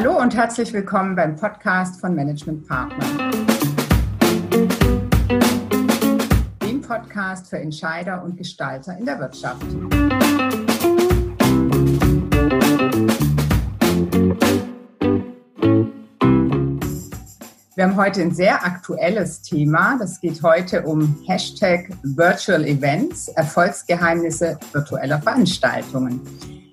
Hallo und herzlich willkommen beim Podcast von Management Partner. Dem Podcast für Entscheider und Gestalter in der Wirtschaft. Wir haben heute ein sehr aktuelles Thema. Das geht heute um Hashtag Virtual Events, Erfolgsgeheimnisse virtueller Veranstaltungen.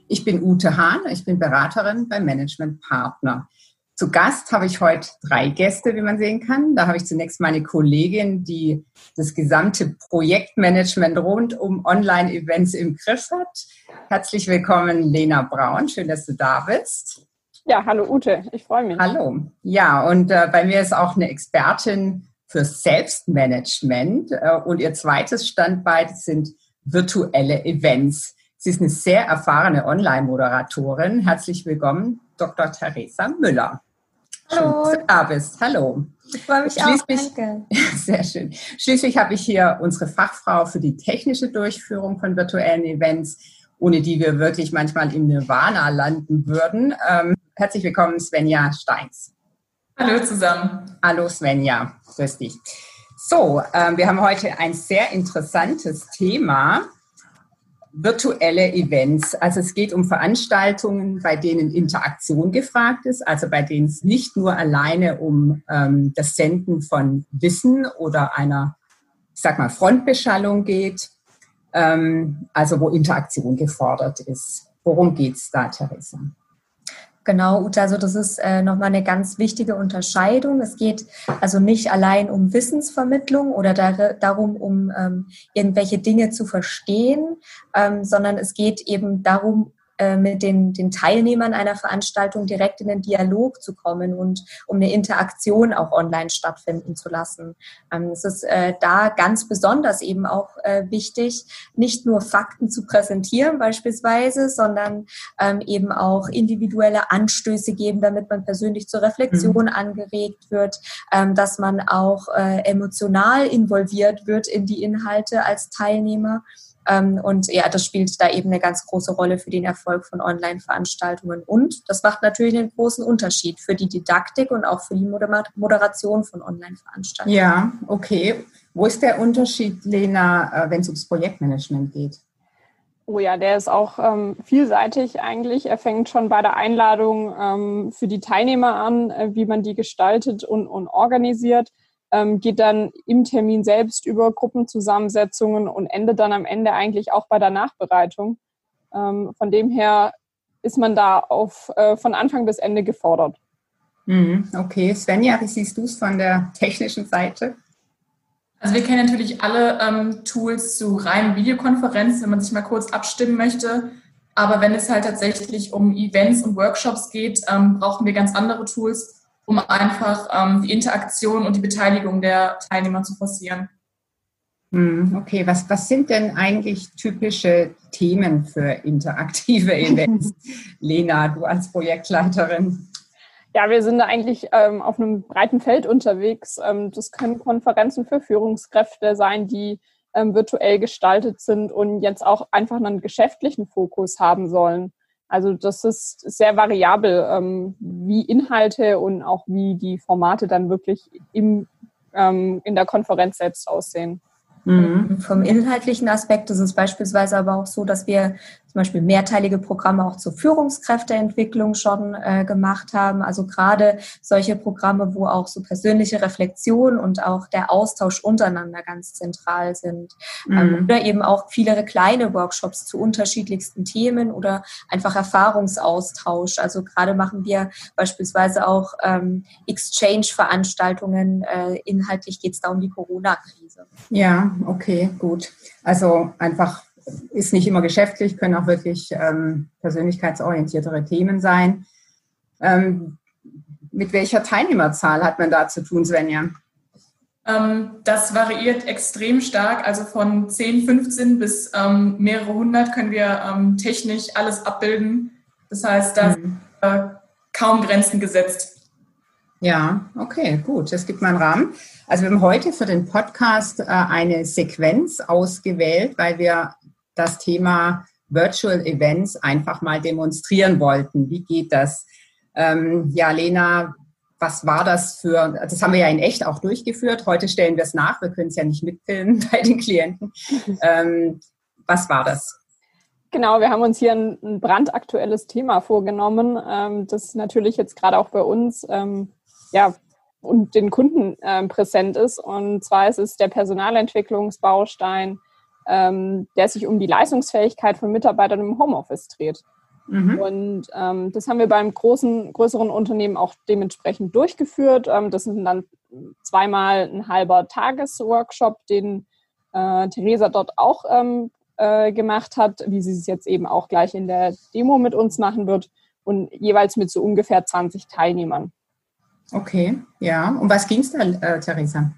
Ich bin Ute Hahn, ich bin Beraterin beim Management Partner. Zu Gast habe ich heute drei Gäste, wie man sehen kann. Da habe ich zunächst meine Kollegin, die das gesamte Projektmanagement rund um Online-Events im Griff hat. Herzlich willkommen, Lena Braun. Schön, dass du da bist. Ja, hallo Ute, ich freue mich. Hallo. Ja, und äh, bei mir ist auch eine Expertin für Selbstmanagement äh, und ihr zweites Standbein sind virtuelle Events. Sie ist eine sehr erfahrene Online-Moderatorin. Herzlich willkommen, Dr. Theresa Müller. Hallo. Schön, dass du da bist. Hallo. Ich freue mich auch. Danke. Sehr schön. Schließlich habe ich hier unsere Fachfrau für die technische Durchführung von virtuellen Events, ohne die wir wirklich manchmal im Nirvana landen würden. Ähm, Herzlich willkommen, Svenja Steins. Hallo zusammen. Hallo Svenja, grüß dich. So, äh, wir haben heute ein sehr interessantes Thema, virtuelle Events. Also es geht um Veranstaltungen, bei denen Interaktion gefragt ist, also bei denen es nicht nur alleine um ähm, das Senden von Wissen oder einer, ich sag mal, Frontbeschallung geht, ähm, also wo Interaktion gefordert ist. Worum geht's da, Theresa? Genau, Uta, also das ist äh, nochmal eine ganz wichtige Unterscheidung. Es geht also nicht allein um Wissensvermittlung oder dar darum, um ähm, irgendwelche Dinge zu verstehen, ähm, sondern es geht eben darum, äh, mit den, den Teilnehmern einer Veranstaltung direkt in den Dialog zu kommen und um eine Interaktion auch online stattfinden zu lassen. Ähm, es ist äh, da ganz besonders eben auch äh, wichtig, nicht nur Fakten zu präsentieren beispielsweise, sondern ähm, eben auch individuelle Anstöße geben, damit man persönlich zur Reflexion mhm. angeregt wird, ähm, dass man auch emotional involviert wird in die Inhalte als Teilnehmer und ja, das spielt da eben eine ganz große Rolle für den Erfolg von Online-Veranstaltungen. Und das macht natürlich einen großen Unterschied für die Didaktik und auch für die Moderation von Online-Veranstaltungen. Ja, okay. Wo ist der Unterschied, Lena, äh, wenn es ums Projektmanagement geht? Oh ja, der ist auch ähm, vielseitig eigentlich. Er fängt schon bei der Einladung ähm, für die Teilnehmer an, äh, wie man die gestaltet und, und organisiert ähm, geht dann im Termin selbst über Gruppenzusammensetzungen und endet dann am Ende eigentlich auch bei der Nachbereitung. Ähm, von dem her ist man da auf, äh, von Anfang bis Ende gefordert. Mhm, okay, Svenja, wie siehst du es von der technischen Seite? Also wir kennen natürlich alle ähm, Tools zu reinen Videokonferenzen, wenn man sich mal kurz abstimmen möchte. Aber wenn es halt tatsächlich um Events und Workshops geht, ähm, brauchen wir ganz andere Tools, um einfach ähm, die Interaktion und die Beteiligung der Teilnehmer zu forcieren. Hm, okay, was, was sind denn eigentlich typische Themen für interaktive Events? Lena, du als Projektleiterin. Ja, wir sind da eigentlich ähm, auf einem breiten Feld unterwegs. Ähm, das können Konferenzen für Führungskräfte sein, die ähm, virtuell gestaltet sind und jetzt auch einfach einen geschäftlichen Fokus haben sollen. Also das ist sehr variabel, ähm, wie Inhalte und auch wie die Formate dann wirklich im, ähm, in der Konferenz selbst aussehen. Mhm. Vom inhaltlichen Aspekt ist es beispielsweise aber auch so, dass wir zum Beispiel mehrteilige Programme auch zur Führungskräfteentwicklung schon äh, gemacht haben. Also gerade solche Programme, wo auch so persönliche Reflexion und auch der Austausch untereinander ganz zentral sind. Ähm, mhm. oder eben auch viele kleine Workshops zu unterschiedlichsten Themen oder einfach Erfahrungsaustausch. Also gerade machen wir beispielsweise auch ähm, Exchange-Veranstaltungen. Äh, inhaltlich geht es da um die Corona-Krise. Ja, okay, gut. Also einfach ist nicht immer geschäftlich, können auch wirklich ähm, persönlichkeitsorientiertere Themen sein. Ähm, mit welcher Teilnehmerzahl hat man da zu tun, Svenja? Ähm, das variiert extrem stark. Also von 10, 15 bis ähm, mehrere hundert können wir ähm, technisch alles abbilden. Das heißt, da mhm. sind äh, kaum Grenzen gesetzt. Ja, okay, gut. Das gibt mal einen Rahmen. Also wir haben heute für den Podcast äh, eine Sequenz ausgewählt, weil wir das Thema Virtual Events einfach mal demonstrieren wollten. Wie geht das? Ähm, ja, Lena, was war das für, das haben wir ja in echt auch durchgeführt. Heute stellen wir es nach, wir können es ja nicht mitfilmen bei den Klienten. Ähm, was war das? Genau, wir haben uns hier ein, brandaktuelles Thema vorgenommen, ähm, das natürlich jetzt gerade auch bei uns ähm, ja, und den Kunden ähm, präsent ist. Und zwar ist es der Personalentwicklungsbaustein, ähm, der sich um die Leistungsfähigkeit von Mitarbeitern im Homeoffice dreht. Mhm. Und ähm, das haben wir beim großen, größeren Unternehmen auch dementsprechend durchgeführt. Ähm, das sind dann zweimal ein halber Tagesworkshop, den äh, Theresa dort auch ähm, äh, gemacht hat, wie sie es jetzt eben auch gleich in der Demo mit uns machen wird und jeweils mit so ungefähr 20 Teilnehmern. Okay, ja. Um was ging es da, äh, Theresa?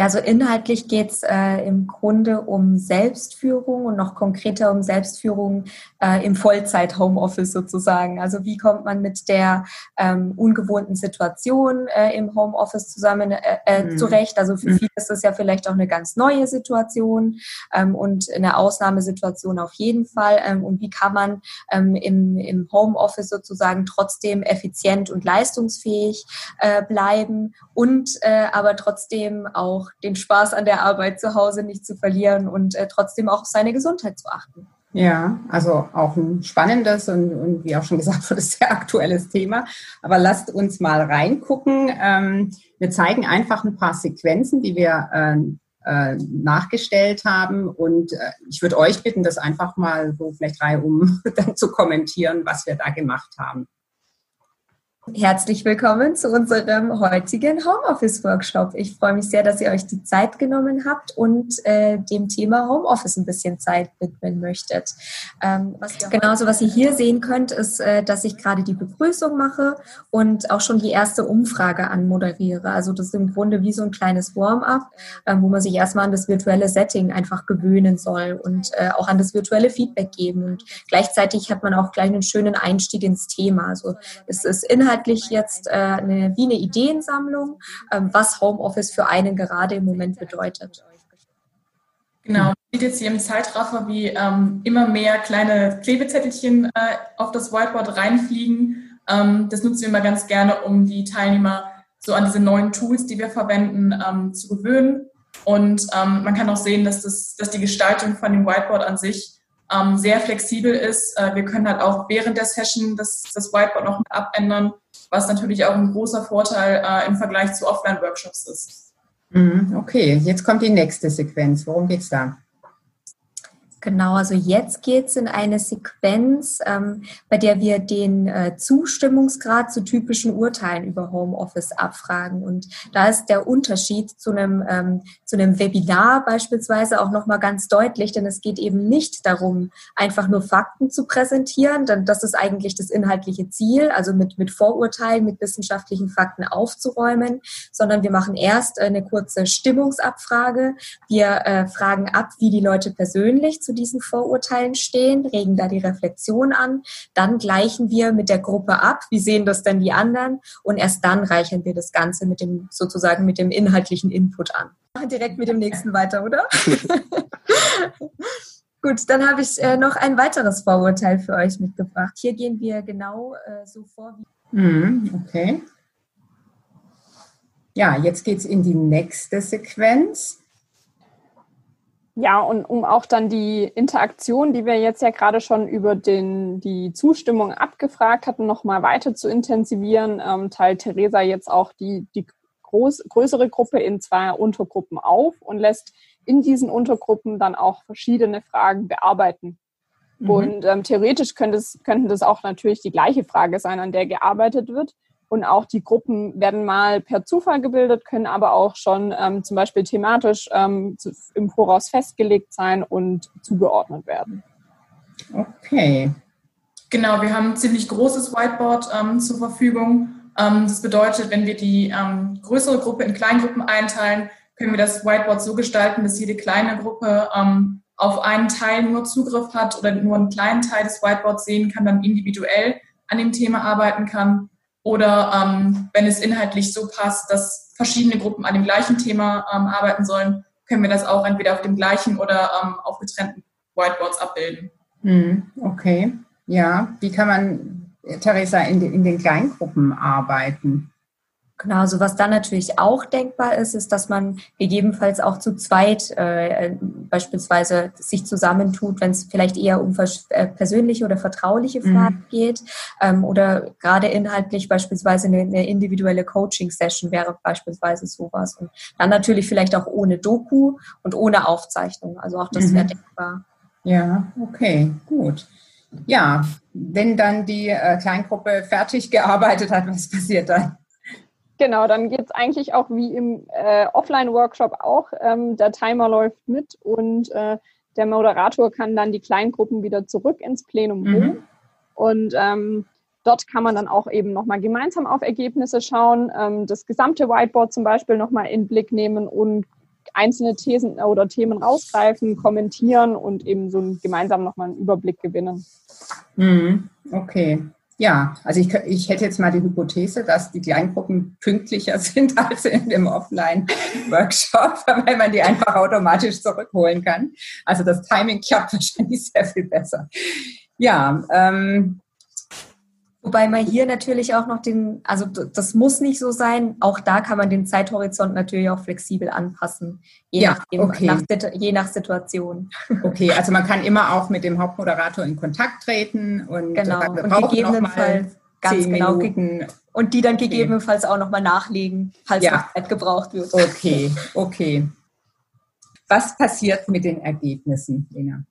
Ja, so inhaltlich geht es äh, im Grunde um Selbstführung und noch konkreter um Selbstführung äh, im Vollzeit-Homeoffice sozusagen. Also wie kommt man mit der ähm, ungewohnten Situation äh, im Homeoffice zusammen äh, äh, mhm. zurecht? Also für mhm. viele ist das ja vielleicht auch eine ganz neue Situation ähm, und eine Ausnahmesituation auf jeden Fall. Ähm, und wie kann man ähm, im, im Homeoffice sozusagen trotzdem effizient und leistungsfähig äh, bleiben und aber trotzdem auch den Spaß an der Arbeit zu Hause nicht zu verlieren und äh, trotzdem auch auf seine Gesundheit zu achten. Ja, also auch ein spannendes und, und wie auch schon gesagt wurde, sehr aktuelles Thema. Aber lasst uns mal reingucken. Ähm, wir zeigen einfach ein paar Sequenzen, die wir äh, äh, nachgestellt haben. Und äh, ich würde euch bitten, das einfach mal so vielleicht reihum dann zu kommentieren, was wir da gemacht haben. Herzlich willkommen zu unserem heutigen Homeoffice-Workshop. Ich freue mich sehr, dass ihr euch die Zeit genommen habt und äh, dem Thema Homeoffice ein bisschen Zeit widmen möchtet. Ähm, was Genauso, was ihr hier sehen könnt, ist, äh, dass ich gerade die Begrüßung mache und auch schon die erste Umfrage anmoderiere. Also das ist im Grunde wie so ein kleines Warm-up, äh, wo man sich erstmal an das virtuelle Setting einfach gewöhnen soll und äh, auch an das virtuelle Feedback geben. Und gleichzeitig hat man auch gleich einen schönen Einstieg ins Thema. Also es ist Inhalt inhaltlich jetzt äh, eine, wie eine Ideensammlung, ähm, was Homeoffice für einen gerade im Moment bedeutet. Genau, sieht jetzt hier im Zeitraffer, wie ähm, immer mehr kleine Klebezettelchen äh, auf das Whiteboard reinfliegen. Ähm, das nutzen wir immer ganz gerne, um die Teilnehmer so an diese neuen Tools, die wir verwenden, ähm, zu gewöhnen. Und ähm, man kann auch sehen, dass, das, dass die Gestaltung von dem Whiteboard an sich ähm, sehr flexibel ist. Äh, wir können halt auch während der Session das, das Whiteboard noch abändern, was natürlich auch ein großer Vorteil äh, im Vergleich zu Offline-Workshops ist. Mhm, okay, jetzt kommt die nächste Sequenz. Worum geht es da? Genau, also jetzt geht's in eine Sequenz, ähm, bei der wir den äh, Zustimmungsgrad zu typischen Urteilen über Homeoffice abfragen. Und da ist der Unterschied zu einem, ähm, zu einem Webinar beispielsweise auch nochmal ganz deutlich, denn es geht eben nicht darum, einfach nur Fakten zu präsentieren, denn das ist eigentlich das inhaltliche Ziel, also mit, mit Vorurteilen, mit wissenschaftlichen Fakten aufzuräumen, sondern wir machen erst eine kurze Stimmungsabfrage. Wir äh, fragen ab, wie die Leute persönlich zu diesen Vorurteilen stehen, regen da die Reflexion an. Dann gleichen wir mit der Gruppe ab. Wie sehen das denn die anderen? Und erst dann reichern wir das Ganze mit dem, sozusagen mit dem inhaltlichen Input an. Direkt mit dem nächsten weiter, oder? Gut, dann habe ich äh, noch ein weiteres Vorurteil für euch mitgebracht. Hier gehen wir genau äh, so vor wie. Mm, okay. Ja, jetzt geht es in die nächste Sequenz. Ja, und um auch dann die Interaktion, die wir jetzt ja gerade schon über den, die Zustimmung abgefragt hatten, nochmal weiter zu intensivieren, ähm, teilt Theresa jetzt auch die, die groß, größere Gruppe in zwei Untergruppen auf und lässt in diesen Untergruppen dann auch verschiedene Fragen bearbeiten. Mhm. Und ähm, theoretisch könnte es, könnten das auch natürlich die gleiche Frage sein, an der gearbeitet wird. Und auch die Gruppen werden mal per Zufall gebildet, können aber auch schon ähm, zum Beispiel thematisch ähm, im Voraus festgelegt sein und zugeordnet werden. Okay. Genau, wir haben ein ziemlich großes Whiteboard ähm, zur Verfügung. Ähm, das bedeutet, wenn wir die ähm, größere Gruppe in Kleingruppen einteilen, können wir das Whiteboard so gestalten, dass jede kleine Gruppe ähm, auf einen Teil nur Zugriff hat oder nur einen kleinen Teil des Whiteboards sehen kann, dann individuell an dem Thema arbeiten kann. Oder ähm, wenn es inhaltlich so passt, dass verschiedene Gruppen an dem gleichen Thema ähm, arbeiten sollen, können wir das auch entweder auf dem gleichen oder ähm, auf getrennten Whiteboards abbilden. Hm, okay, ja. Wie kann man Theresa, in, in den Kleingruppen arbeiten? Genau, also was dann natürlich auch denkbar ist, ist, dass man gegebenenfalls auch zu zweit äh, beispielsweise sich zusammentut, wenn es vielleicht eher um äh, persönliche oder vertrauliche mhm. Fragen mhm. geht ähm, oder gerade inhaltlich beispielsweise eine, eine individuelle Coaching-Session wäre beispielsweise sowas. Und dann natürlich vielleicht auch ohne Doku und ohne Aufzeichnung. Also auch das mhm. wäre denkbar. Ja, okay, gut. Ja, wenn dann die äh, Kleingruppe fertig gearbeitet hat, was passiert dann? Genau, dann geht es eigentlich auch wie im äh, Offline-Workshop auch. Ähm, der Timer läuft mit und äh, der Moderator kann dann die Kleingruppen wieder zurück ins Plenum mhm. holen. Und ähm, dort kann man dann auch eben nochmal gemeinsam auf Ergebnisse schauen, ähm, das gesamte Whiteboard zum Beispiel nochmal in Blick nehmen und einzelne Thesen oder Themen rausgreifen, kommentieren und eben so gemeinsam nochmal einen Überblick gewinnen. Mhm. Okay. Ja, also ich, ich hätte jetzt mal die Hypothese, dass die Kleingruppen pünktlicher sind als in dem Offline-Workshop, weil man die einfach automatisch zurückholen kann. Also das Timing klappt wahrscheinlich sehr viel besser. Ja, ähm, Wobei man hier natürlich auch noch den, also das muss nicht so sein, auch da kann man den Zeithorizont natürlich auch flexibel anpassen, je, ja, nachdem, okay. nach, je nach Situation. Okay, also man kann immer auch mit dem Hauptmoderator in Kontakt treten und, genau. Sagen, und gegebenenfalls ganz genau Minuten. und die dann gegebenenfalls okay. auch nochmal nachlegen, falls ja. noch Zeit gebraucht wird. Okay, okay. Was passiert mit den Ergebnissen, Lena?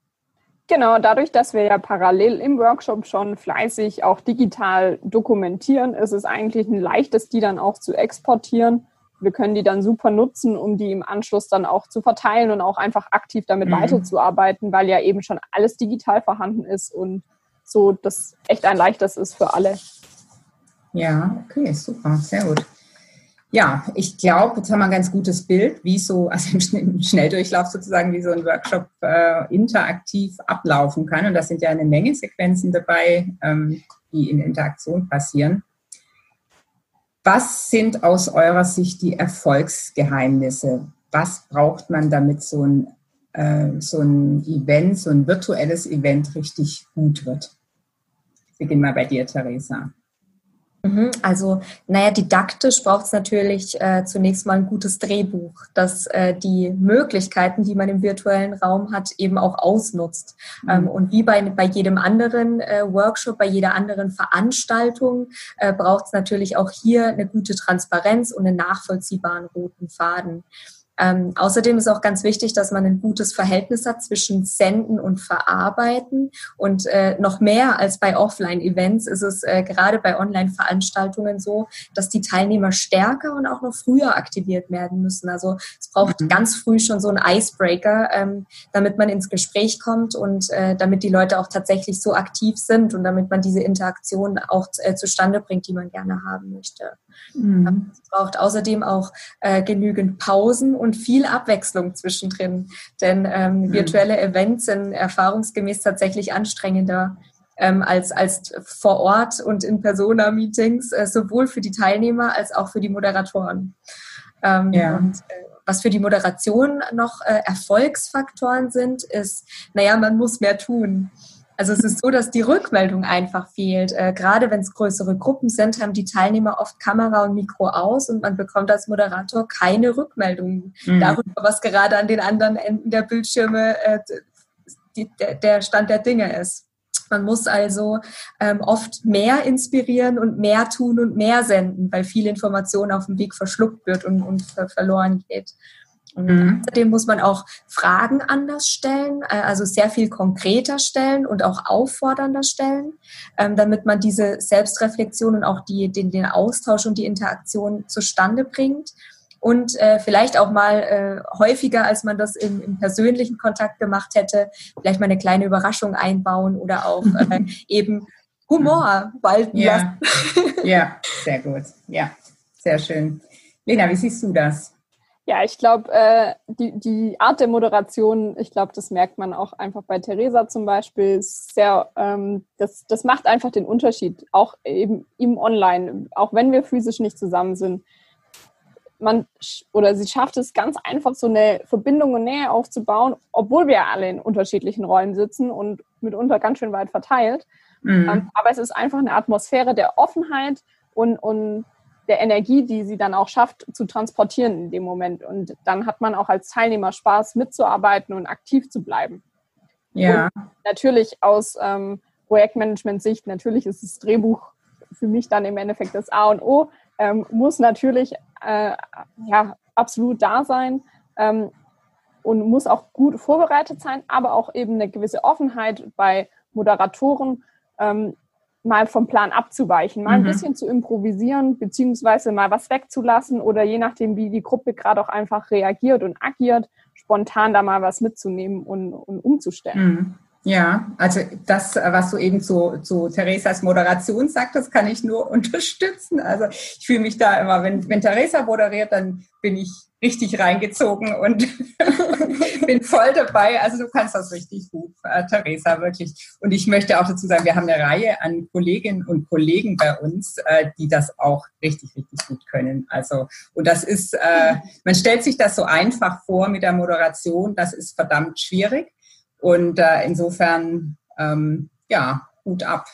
Genau, dadurch, dass wir ja parallel im Workshop schon fleißig auch digital dokumentieren, ist es eigentlich ein leichtes, die dann auch zu exportieren. Wir können die dann super nutzen, um die im Anschluss dann auch zu verteilen und auch einfach aktiv damit mhm. weiterzuarbeiten, weil ja eben schon alles digital vorhanden ist und so das echt ein leichtes ist für alle. Ja, okay, super, sehr gut. Ja, ich glaube, jetzt haben wir ein ganz gutes Bild, wie so, also im Schnelldurchlauf sozusagen, wie so ein Workshop äh, interaktiv ablaufen kann. Und da sind ja eine Menge Sequenzen dabei, ähm, die in Interaktion passieren. Was sind aus eurer Sicht die Erfolgsgeheimnisse? Was braucht man, damit so ein, äh, so ein Event, so ein virtuelles Event richtig gut wird? Ich beginne mal bei dir, Theresa. Mhm, also, naja, didaktisch braucht es natürlich äh, zunächst mal ein gutes Drehbuch, das äh, die Möglichkeiten, die man im virtuellen Raum hat, eben auch ausnutzt. Mhm. Ähm, und wie bei, bei jedem anderen äh, Workshop, bei jeder anderen Veranstaltung, äh, braucht es natürlich auch hier eine gute Transparenz und einen nachvollziehbaren roten Faden. Ähm, außerdem ist auch ganz wichtig, dass man ein gutes Verhältnis hat zwischen Senden und Verarbeiten. Und äh, noch mehr als bei Offline-Events ist es äh, gerade bei Online-Veranstaltungen so, dass die Teilnehmer stärker und auch noch früher aktiviert werden müssen. Also es braucht mhm. ganz früh schon so einen Icebreaker, ähm, damit man ins Gespräch kommt und äh, damit die Leute auch tatsächlich so aktiv sind und damit man diese Interaktion auch äh, zustande bringt, die man gerne haben möchte. Mhm. Es braucht außerdem auch äh, genügend Pausen und viel Abwechslung zwischendrin, denn ähm, mhm. virtuelle Events sind erfahrungsgemäß tatsächlich anstrengender ähm, als, als vor Ort und in Persona-Meetings, äh, sowohl für die Teilnehmer als auch für die Moderatoren. Ähm, ja. Und, äh, was für die Moderation noch äh, Erfolgsfaktoren sind, ist, naja, man muss mehr tun. Also es ist so, dass die Rückmeldung einfach fehlt. Äh, gerade wenn es größere Gruppen sind, haben die Teilnehmer oft Kamera und Mikro aus und man bekommt als Moderator keine Rückmeldung mhm. darüber, was gerade an den anderen Enden der Bildschirme äh, die, der, der Stand der Dinge ist. Man muss also ähm, oft mehr inspirieren und mehr tun und mehr senden, weil viel Information auf dem Weg verschluckt wird und, und verloren geht. Mhm. außerdem muss man auch Fragen anders stellen, äh, also sehr viel konkreter stellen und auch auffordernder stellen, ähm, damit man diese Selbstreflexion und auch die, den, den Austausch und die Interaktion zustande bringt. Und äh, vielleicht auch mal äh, häufiger, als man das im, im persönlichen Kontakt gemacht hätte, vielleicht mal eine kleine Überraschung einbauen oder auch äh, eben Humor walten ja. lassen. ja, sehr gut. Ja, sehr schön. Lena, wie siehst du das? Ja, ich glaube, äh, die, die Art der Moderation, ich glaube, das merkt man auch einfach bei Theresa zum Beispiel, sehr, ähm, das, das macht einfach den Unterschied, auch eben im Online, auch wenn wir physisch nicht zusammen sind. Man oder sie schafft es ganz einfach, so eine Verbindung und Nähe aufzubauen, obwohl wir alle in unterschiedlichen Räumen sitzen und mitunter ganz schön weit verteilt. Mhm. Ähm, aber es ist einfach eine Atmosphäre der Offenheit und, und der Energie, die sie dann auch schafft, zu transportieren in dem Moment. Und dann hat man auch als Teilnehmer Spaß, mitzuarbeiten und aktiv zu bleiben. Ja. Und natürlich aus ähm, Projektmanagement-Sicht, natürlich ist das Drehbuch für mich dann im Endeffekt das A und O, ähm, muss natürlich äh, ja, absolut da sein ähm, und muss auch gut vorbereitet sein, aber auch eben eine gewisse Offenheit bei Moderatoren, ähm, mal vom Plan abzuweichen, mal mhm. ein bisschen zu improvisieren, beziehungsweise mal was wegzulassen oder je nachdem, wie die Gruppe gerade auch einfach reagiert und agiert, spontan da mal was mitzunehmen und, und umzustellen. Mhm. Ja, also das, was du eben zu, zu Theresas Moderation sagtest, kann ich nur unterstützen. Also ich fühle mich da immer, wenn, wenn Theresa moderiert, dann bin ich richtig reingezogen und bin voll dabei. Also du kannst das richtig gut, äh, Theresa, wirklich. Und ich möchte auch dazu sagen, wir haben eine Reihe an Kolleginnen und Kollegen bei uns, äh, die das auch richtig, richtig gut können. Also, und das ist, äh, man stellt sich das so einfach vor mit der Moderation, das ist verdammt schwierig. Und äh, insofern, ähm, ja, Hut ab.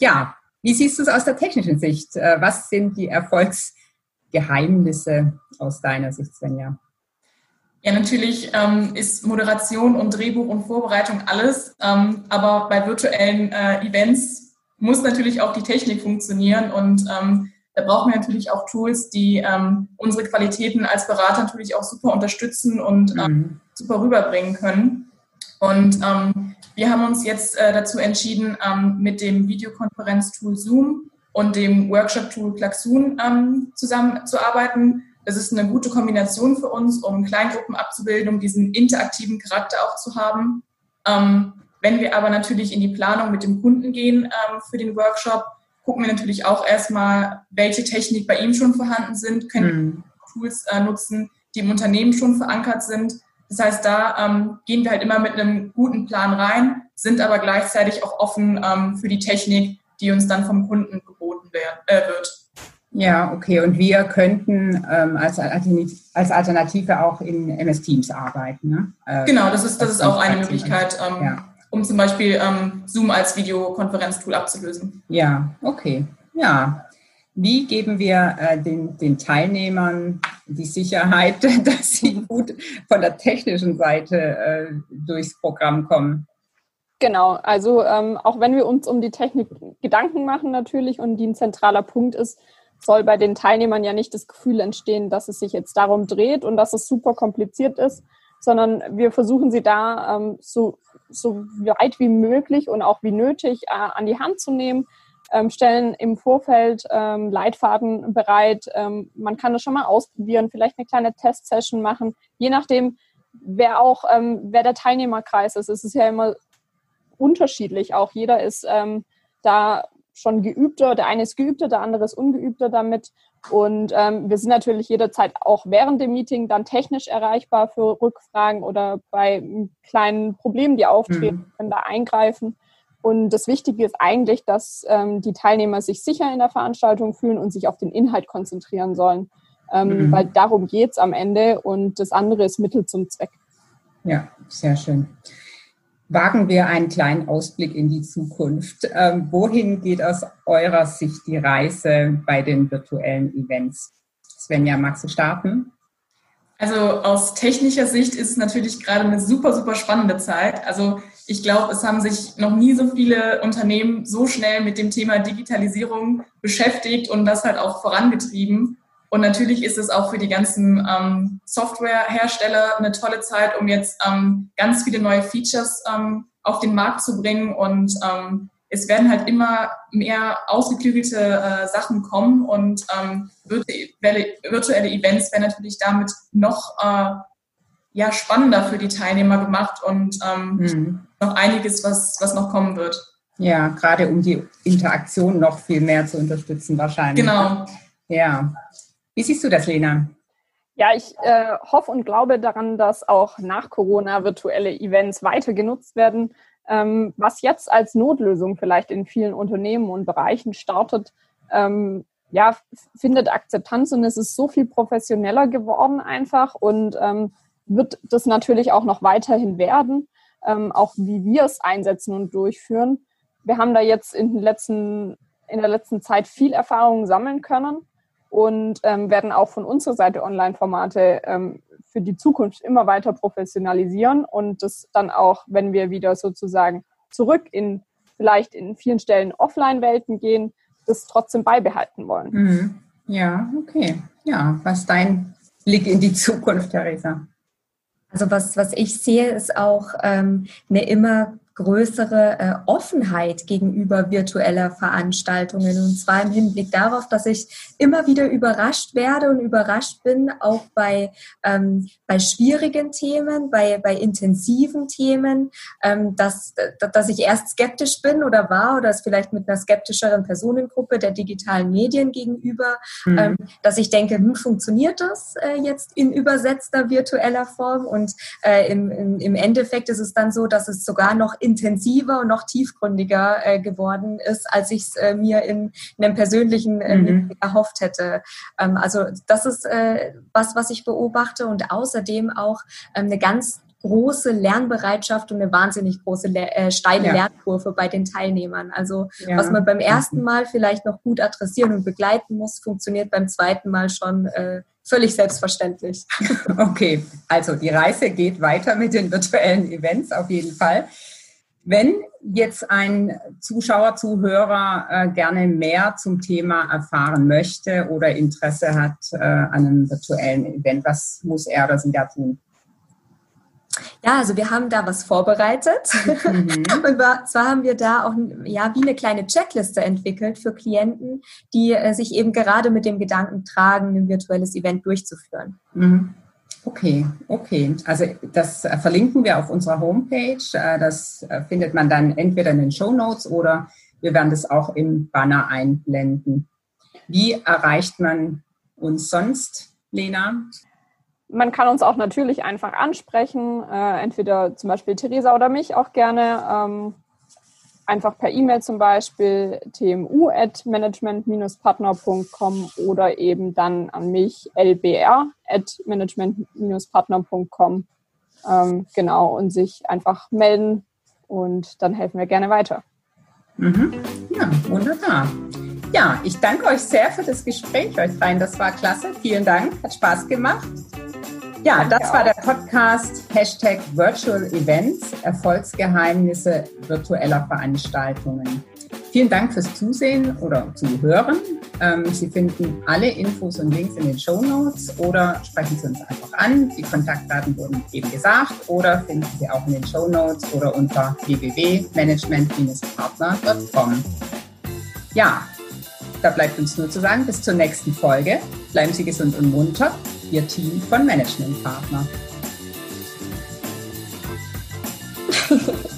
Ja, wie siehst du es aus der technischen Sicht? Äh, was sind die Erfolgsgeheimnisse aus deiner Sicht, Svenja? Ja, natürlich ähm, ist Moderation und Drehbuch und Vorbereitung alles, ähm, aber bei virtuellen äh, Events muss natürlich auch die Technik funktionieren und ähm, da brauchen wir natürlich auch Tools, die ähm, unsere Qualitäten als Berater natürlich auch super unterstützen und ähm, mhm. super rüberbringen können. Und ähm, wir haben uns jetzt äh, dazu entschieden, mit dem Videokonferenztool Zoom und dem Workshop-Tool Klaxoon ähm, zusammenzuarbeiten. Das ist eine gute Kombination für uns, um Kleingruppen abzubilden, um diesen interaktiven Charakter auch zu haben. Ähm, wenn wir aber natürlich in die Planung mit dem Kunden gehen ähm, für den Workshop, gucken wir natürlich auch erstmal, welche Technik bei ihm schon vorhanden sind, können mhm. Tools äh, nutzen, die im Unternehmen schon verankert sind das heißt, da ähm, gehen wir halt immer mit einem guten Plan rein, sind aber gleichzeitig auch offen ähm, für die Technik, die uns dann vom Kunden geboten werden, äh, wird. Ja, okay. Und wir könnten ähm, als, als Alternative auch in MS Teams arbeiten. Ne? Äh, genau, das ist, das ist auch eine Möglichkeit, ähm, ja. um zum Beispiel ähm, Zoom als Videokonferenztool abzulösen. Ja, okay. Ja, wie geben wir äh, den, den Teilnehmern die Sicherheit, dass sie gut von der technischen Seite äh, durchs Programm kommen? Genau, also ähm, auch wenn wir uns um die Technik Gedanken machen natürlich und die ein zentraler Punkt ist, soll bei den Teilnehmern ja nicht das Gefühl entstehen, dass es sich jetzt darum dreht und dass es super kompliziert ist, sondern wir versuchen sie da ähm, so, so weit wie möglich und auch wie nötig äh, an die Hand zu nehmen, ähm, stellen im Vorfeld ähm, Leitfaden bereit. Ähm, man kann das schon mal ausprobieren, vielleicht eine kleine Testsession machen, je nachdem, wer auch, ähm, wer der Teilnehmerkreis ist. Es ist ja immer unterschiedlich auch. Jeder ist ähm, da schon geübter, der eine ist geübter, der andere ist ungeübter damit. Und ähm, wir sind natürlich jederzeit auch während dem Meeting dann technisch erreichbar für Rückfragen oder bei kleinen Problemen, die auftreten, mhm. können da eingreifen. Und das Wichtige ist eigentlich, dass ähm, die Teilnehmer sich sicher in der Veranstaltung fühlen und sich auf den Inhalt konzentrieren sollen. Ähm, mhm. Weil darum geht es am Ende und das andere ist Mittel zum Zweck. Ja, sehr schön. Wagen wir einen kleinen Ausblick in die Zukunft. Ähm, wohin geht aus eurer Sicht die Reise bei den virtuellen Events? Svenja, magst du starten? Also aus technischer Sicht ist es natürlich gerade eine super, super spannende Zeit. Also ich glaube, es haben sich noch nie so viele Unternehmen so schnell mit dem Thema Digitalisierung beschäftigt und das halt auch vorangetrieben. Und natürlich ist es auch für die ganzen ähm, Softwarehersteller eine tolle Zeit, um jetzt ähm, ganz viele neue Features ähm, auf den Markt zu bringen. Und ähm, es werden halt immer mehr ausgeklügelte äh, Sachen kommen und ähm, virtuelle, virtuelle Events werden natürlich damit noch äh, ja, spannender für die Teilnehmer gemacht und ähm, mhm. noch einiges, was, was noch kommen wird. Ja, gerade um die Interaktion noch viel mehr zu unterstützen wahrscheinlich. Genau. Ja. Wie siehst du das, Lena? Ja, ich äh, hoffe und glaube daran, dass auch nach Corona virtuelle Events weiter genutzt werden. Ähm, was jetzt als Notlösung vielleicht in vielen Unternehmen und Bereichen startet, ähm, ja, findet Akzeptanz und es ist so viel professioneller geworden einfach und ähm, wird das natürlich auch noch weiterhin werden, ähm, auch wie wir es einsetzen und durchführen. wir haben da jetzt in, den letzten, in der letzten Zeit viel Erfahrung sammeln können und ähm, werden auch von unserer Seite Online-Formate ähm, für die Zukunft immer weiter professionalisieren und das dann auch, wenn wir wieder sozusagen zurück in vielleicht in vielen Stellen Offline-Welten gehen, das trotzdem beibehalten wollen. Mhm. Ja, okay. Ja, was ist dein Blick in die Zukunft, Theresa? Also was, was ich sehe, ist auch ähm, eine immer größere äh, Offenheit gegenüber virtueller Veranstaltungen. Und zwar im Hinblick darauf, dass ich immer wieder überrascht werde und überrascht bin, auch bei, ähm, bei schwierigen Themen, bei, bei intensiven Themen, ähm, dass, dass ich erst skeptisch bin oder war oder es vielleicht mit einer skeptischeren Personengruppe der digitalen Medien gegenüber, mhm. ähm, dass ich denke, hm, funktioniert das äh, jetzt in übersetzter virtueller Form? Und äh, im, im, im Endeffekt ist es dann so, dass es sogar noch in intensiver und noch tiefgründiger äh, geworden ist, als ich es äh, mir in, in, einem persönlichen äh, mhm. erhofft hätte. Ähm, also das ist äh, was, was ich beobachte und außerdem auch ähm, eine ganz große Lernbereitschaft und eine wahnsinnig große äh, steile ja. Lernkurve bei den Teilnehmern. Also ja. was man beim ersten Mal vielleicht noch gut adressieren und begleiten muss, funktioniert beim zweiten Mal schon äh, völlig selbstverständlich. Okay, also die Reise geht weiter mit den virtuellen Events auf jeden Fall. Wenn jetzt ein Zuschauer, Zuhörer äh, gerne mehr zum Thema erfahren möchte oder Interesse hat äh, an einem virtuellen Event, was muss er oder sie da tun? Ja, also wir haben da was vorbereitet. Mhm. Und zwar haben wir da auch ja, wie eine kleine Checkliste entwickelt für Klienten, die äh, sich eben gerade mit dem Gedanken tragen, ein virtuelles Event durchzuführen. Mhm. Okay, okay. Also das äh, verlinken wir auf unserer Homepage. Äh, das äh, findet man dann entweder in den Show Notes oder wir werden das auch im Banner einblenden. Wie erreicht man uns sonst, Lena? Man kann uns auch natürlich einfach ansprechen, entweder zum Beispiel Theresa oder mich auch gerne. Einfach per E-Mail zum Beispiel tmu at management-partner.com oder eben dann an mich lbr at management-partner.com. Ähm, genau, und sich einfach melden und dann helfen wir gerne weiter. Mhm. Ja, wunderbar. Ja, ich danke euch sehr für das Gespräch, euch rein. Das war klasse. Vielen Dank, hat Spaß gemacht. Ja, das war der Podcast Hashtag Virtual Events, Erfolgsgeheimnisse virtueller Veranstaltungen. Vielen Dank fürs Zusehen oder Zuhören. Ähm, Sie finden alle Infos und Links in den Show Notes oder sprechen Sie uns einfach an. Die Kontaktdaten wurden eben gesagt oder finden Sie auch in den Show Notes oder unter www.management-partner.com. Ja, da bleibt uns nur zu sagen, bis zur nächsten Folge. Bleiben Sie gesund und munter. Ihr Team von Managementpartner.